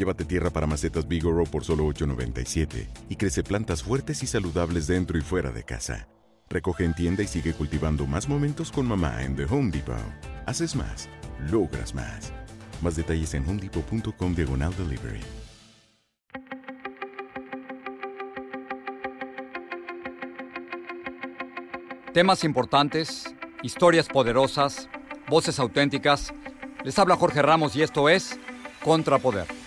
Llévate tierra para macetas Bigoro por solo $8.97 y crece plantas fuertes y saludables dentro y fuera de casa. Recoge en tienda y sigue cultivando más momentos con mamá en The Home Depot. Haces más, logras más. Más detalles en homedepot.com diagonal delivery. Temas importantes, historias poderosas, voces auténticas. Les habla Jorge Ramos y esto es Contrapoder.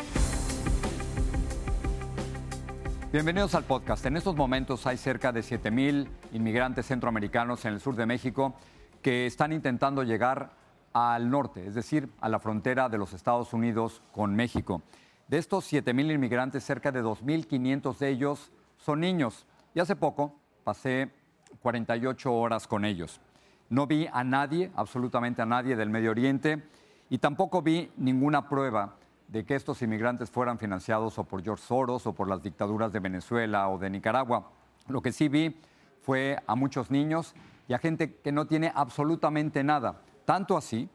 Bienvenidos al podcast. En estos momentos hay cerca de 7.000 inmigrantes centroamericanos en el sur de México que están intentando llegar al norte, es decir, a la frontera de los Estados Unidos con México. De estos 7.000 inmigrantes, cerca de 2.500 de ellos son niños. Y hace poco pasé 48 horas con ellos. No vi a nadie, absolutamente a nadie del Medio Oriente, y tampoco vi ninguna prueba de que estos inmigrantes fueran financiados o por George Soros o por las dictaduras de Venezuela o de Nicaragua. Lo que sí vi fue a muchos niños y a gente que no tiene absolutamente nada, tanto así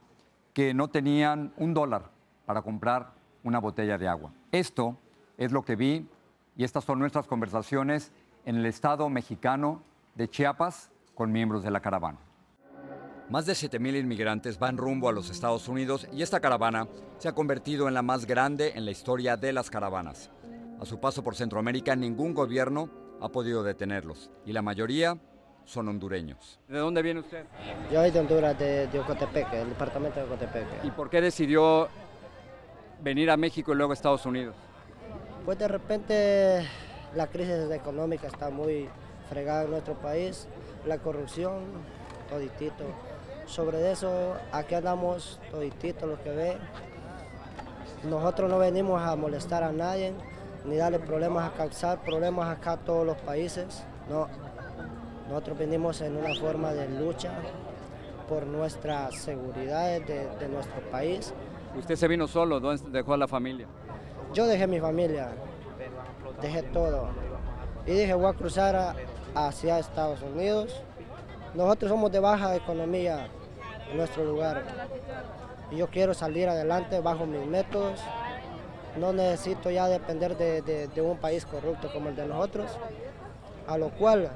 que no tenían un dólar para comprar una botella de agua. Esto es lo que vi y estas son nuestras conversaciones en el estado mexicano de Chiapas con miembros de la caravana. Más de 7.000 inmigrantes van rumbo a los Estados Unidos y esta caravana se ha convertido en la más grande en la historia de las caravanas. A su paso por Centroamérica, ningún gobierno ha podido detenerlos y la mayoría son hondureños. ¿De dónde viene usted? Yo soy de Honduras, de, de Ocotepeque, el departamento de Ocotepeque. ¿Y por qué decidió venir a México y luego a Estados Unidos? Pues de repente la crisis económica está muy fregada en nuestro país, la corrupción, toditito. Sobre eso, aquí andamos toditito lo que ve. Nosotros no venimos a molestar a nadie, ni darle problemas a causar problemas acá a todos los países. No, nosotros venimos en una forma de lucha por nuestra seguridad de, de nuestro país. ¿Usted se vino solo? ¿Dónde dejó a la familia? Yo dejé mi familia, dejé todo. Y dije, voy a cruzar a- hacia Estados Unidos. Nosotros somos de baja economía en nuestro lugar. Y yo quiero salir adelante bajo mis métodos. No necesito ya depender de, de- de un país corrupto como el de nosotros. A lo cual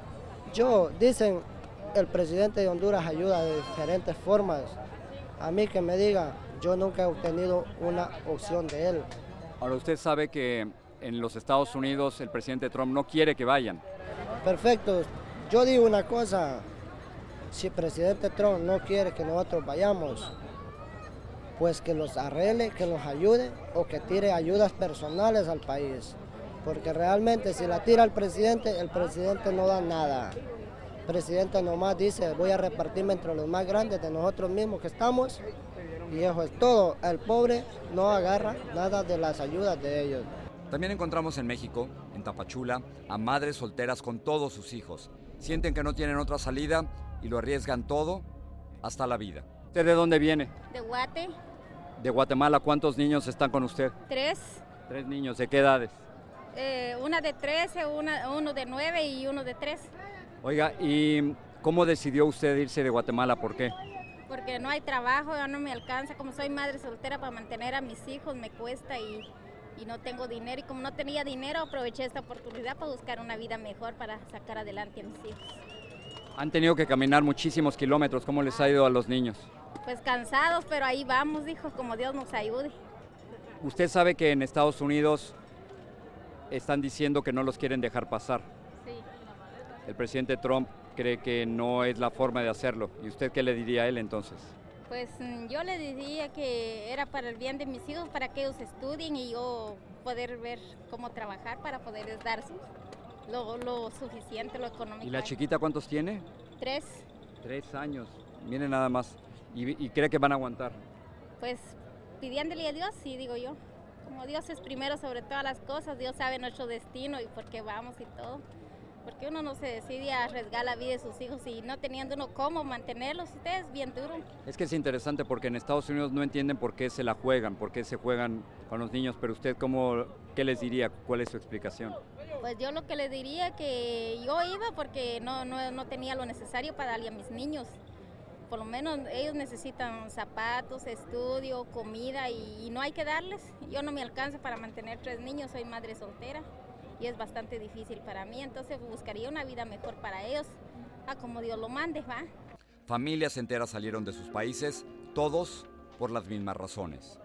yo, dicen, el presidente de Honduras ayuda de diferentes formas. A mí que me diga, yo nunca he obtenido una opción de él. Ahora usted sabe que en los Estados Unidos el presidente Trump no quiere que vayan. Perfecto. Yo digo una cosa, si el presidente Trump no quiere que nosotros vayamos, pues que los arregle, que nos ayude o que tire ayudas personales al país. Porque realmente si la tira el presidente, el presidente no da nada. El presidente nomás dice, voy a repartirme entre los más grandes de nosotros mismos que estamos. Y eso es todo. El pobre no agarra nada de las ayudas de ellos. También encontramos en México, en Tapachula, a madres solteras con todos sus hijos. Sienten que no tienen otra salida y lo arriesgan todo hasta la vida. ¿Usted de dónde viene? De Guate, De Guatemala. ¿Cuántos niños están con usted? tres. Tres niños, ¿de qué edades? Eh, una de 13, una, uno de 9 y uno de 3. Oiga, ¿y cómo decidió usted irse de Guatemala? ¿Por qué? Porque no hay trabajo, ya no me alcanza. Como soy madre soltera para mantener a mis hijos, me cuesta y, y no tengo dinero. Y como no tenía dinero, aproveché esta oportunidad para buscar una vida mejor para sacar adelante a mis hijos. Han tenido que caminar muchísimos kilómetros. ¿Cómo les ha ido a los niños? Pues cansados, pero ahí vamos, dijo, como Dios nos ayude. Usted sabe que en Estados Unidos están diciendo que no los quieren dejar pasar. Sí. El presidente Trump cree que no es la forma de hacerlo. ¿Y usted qué le diría a él entonces? Pues mm, yo le diría que era para el bien de mis hijos, para que ellos estudien y yo poder ver cómo trabajar para poder darse lo, lo suficiente, lo económico. ¿Y la chiquita cuántos tiene? Tres, Tres años. Miren nada más. ¿Y, y cree que van a aguantar? pues pidiéndole a Dios, sí, digo yo. Como Dios es primero sobre todas las cosas, Dios sabe nuestro destino y por qué vamos y todo. Porque uno no se decide a arriesgar la vida de sus hijos y no teniendo uno cómo mantenerlos, ustedes bien duro. Es que es interesante porque en Estados Unidos no entienden por qué se la juegan, por qué se juegan con los niños, pero usted cómo, ¿qué les diría? ¿Cuál es su explicación? Pues yo lo que le diría que yo iba porque no, no, no tenía lo necesario para darle a mis niños. Por lo menos ellos necesitan zapatos, estudio, comida y, y no hay que darles. Yo no me alcanzo para mantener tres niños, soy madre soltera y es bastante difícil para mí. Entonces buscaría una vida mejor para ellos, a como Dios lo mande, ¿va? Familias enteras salieron de sus países, todos por las mismas razones.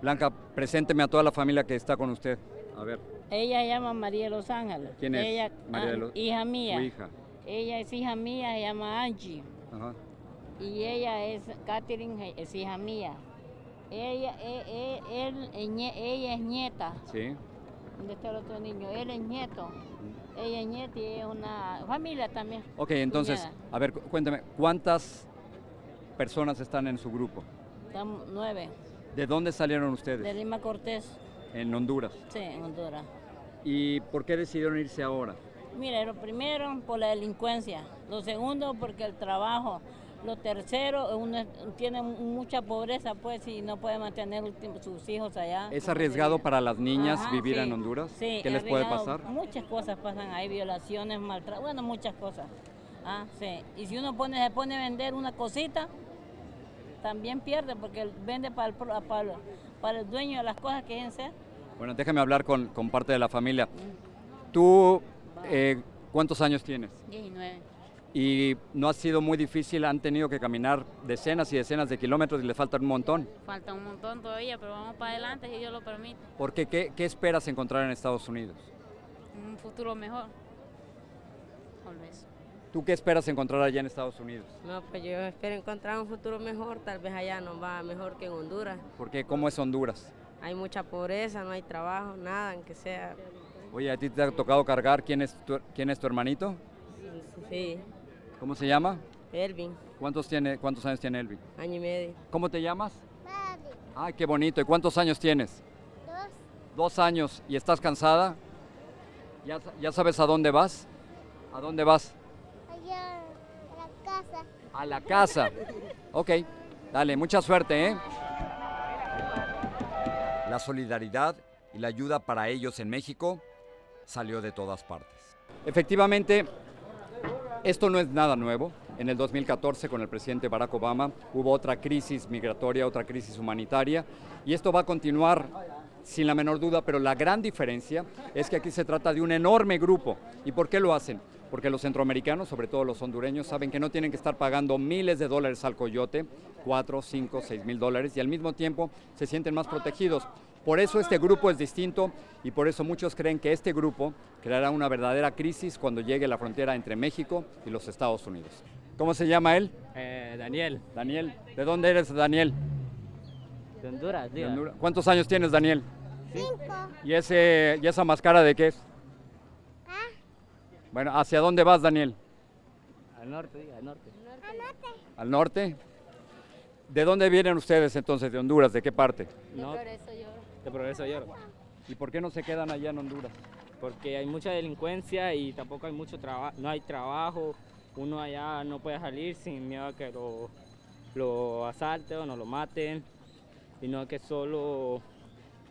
Blanca, presénteme a toda la familia que está con usted. A ver, Ella se llama María de los Ángeles. ¿Quién es Ella, María de ah, los- Hija mía. hija. Ella es hija mía, se llama Angie. Ajá. Y ella es Catherine, es hija mía. Ella, e- e- él, ella es nieta. Sí. ¿Dónde está el otro niño? Él es nieto. Ella es nieta y es una familia también. Ok, entonces, Cuñada. a ver, cu- cuéntame, ¿cuántas personas están en su grupo? Estamos nueve. ¿De dónde salieron De ustedes? Lima Cortés. En Honduras. Sí, en Honduras. ¿Y por qué decidieron irse ahora? Mira, lo primero por la delincuencia, lo segundo porque el trabajo, lo tercero uno tiene mucha pobreza pues y no puede mantener sus hijos allá. ¿Es arriesgado para las niñas Ajá, vivir sí, en Honduras? Sí, ¿Qué les puede pasar? Muchas cosas pasan ahí, violaciones, maltrato, bueno, muchas cosas. Ah, sí. Y si uno pone, se pone a vender una cosita, también pierde porque vende para el, para el, para el dueño de las cosas que deben ser. Bueno, déjame hablar con, con parte de la familia. ¿Tú eh, cuántos años tienes? 19. Y no ha sido muy difícil, han tenido que caminar decenas y decenas de kilómetros y les faltan un montón. Falta un montón todavía, pero vamos para adelante si Dios lo permite. Porque ¿qué, qué esperas encontrar en Estados Unidos? Un futuro mejor. Tal vez. ¿Tú qué esperas encontrar allá en Estados Unidos? No, pues yo espero encontrar un futuro mejor, tal vez allá nos va mejor que en Honduras. Porque ¿cómo es Honduras? Hay mucha pobreza, no hay trabajo, nada, aunque sea. Oye, ¿a ti te ha tocado cargar? ¿Quién es tu, quién es tu hermanito? Sí, ¿Cómo se llama? Elvin, ¿Cuántos, tiene, ¿Cuántos años tiene Elvin? año y medio. ¿Cómo te llamas? Ay, qué bonito. ¿Y cuántos años tienes? Dos años. ¿Y estás cansada? ¿Ya, ya sabes a dónde vas? ¿A dónde vas? Allá, a la casa. A la casa. Ok, dale, mucha suerte, ¿eh? La solidaridad y la ayuda para ellos en México salió de todas partes. Efectivamente, esto no es nada nuevo. En el 2014, con el presidente Barack Obama, hubo otra crisis migratoria, otra crisis humanitaria, y esto va a continuar sin la menor duda, pero la gran diferencia es que aquí se trata de un enorme grupo. ¿Y por qué lo hacen? Porque los centroamericanos, sobre todo los hondureños, saben que no tienen que estar pagando miles de dólares al coyote, 4, 5, 6 mil dólares, y al mismo tiempo se sienten más protegidos. Por eso este grupo es distinto y por eso muchos creen que este grupo creará una verdadera crisis cuando llegue la frontera entre México y los Estados Unidos. ¿Cómo se llama él? Daniel. Daniel. ¿De dónde eres, Daniel? De Honduras, De. Honduras. ¿Cuántos años tienes, Daniel? Cinco. ¿Y, ese, ¿Y esa máscara de qué es? Bueno, ¿hacia dónde vas, Daniel? Al norte, diga, al norte. ¿Al norte? ¿De dónde vienen ustedes entonces? ¿De Honduras? ¿De qué parte? No, de Progreso Lloro. ¿Y por qué no se quedan allá en Honduras? Porque hay mucha delincuencia y tampoco hay mucho trabajo, no hay trabajo. Uno allá no puede salir sin miedo a que lo, lo asalten o no lo maten. Y no que solo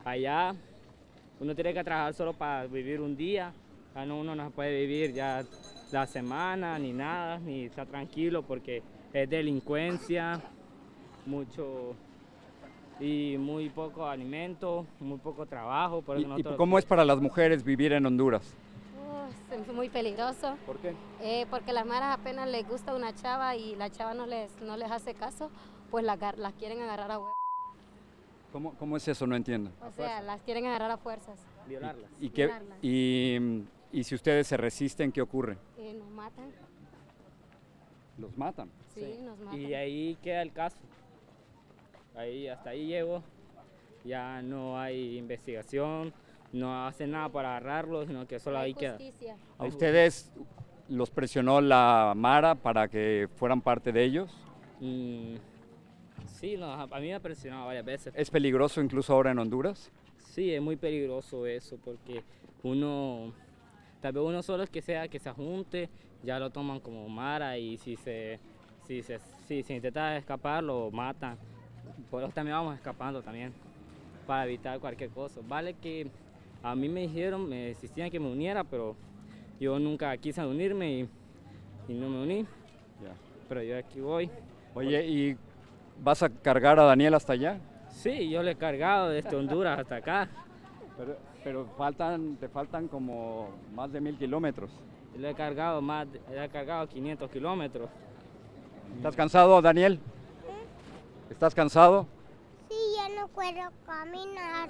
allá uno tiene que trabajar solo para vivir un día, ya no, uno no puede vivir ya la semana ni nada, ni estar tranquilo porque es delincuencia, mucho y muy poco alimento, muy poco trabajo. Por eso ¿Y, cómo es para las mujeres vivir en Honduras? Es muy peligroso. ¿Por qué? Eh, porque las maras apenas les gusta una chava y la chava no les, no les hace caso, pues las, quieren agarrar a huevos. ¿Cómo, cómo es eso? No entiendo. O sea, las quieren agarrar a fuerzas. Violarlas. ¿Y, qué, Violarlas. y, y si ustedes se resisten, ¿qué ocurre? Eh, nos matan. Los matan. Sí, nos matan. Y ahí queda el caso. Ahí, hasta ahí llego. Ya no hay investigación, no hacen nada para agarrarlos, sino que solo No hay ahí queda. justicia. ¿A ustedes los presionó la Mara para que fueran parte de ellos? Mm, sí, no, a a mí me ha presionado varias veces. ¿Es peligroso incluso ahora en Honduras? Sí, es muy peligroso eso porque uno, tal vez uno solo es que sea que se junte, ya lo toman como mara y si se, si se, si se intenta escapar lo matan. Por eso también vamos escapando también para evitar cualquier cosa. Vale que a mí me dijeron, me insistían que me uniera, pero yo nunca quise unirme y, y no me uní. Pero yo aquí voy. Oye, ¿y vas a cargar a Daniel hasta allá? Sí, yo le he cargado desde Honduras hasta acá. Pero, pero faltan, te faltan como más de mil kilómetros. Le he cargado más, he cargado 500 kilómetros. ¿Estás cansado, Daniel? ¿Estás cansado? Sí, ya no puedo caminar.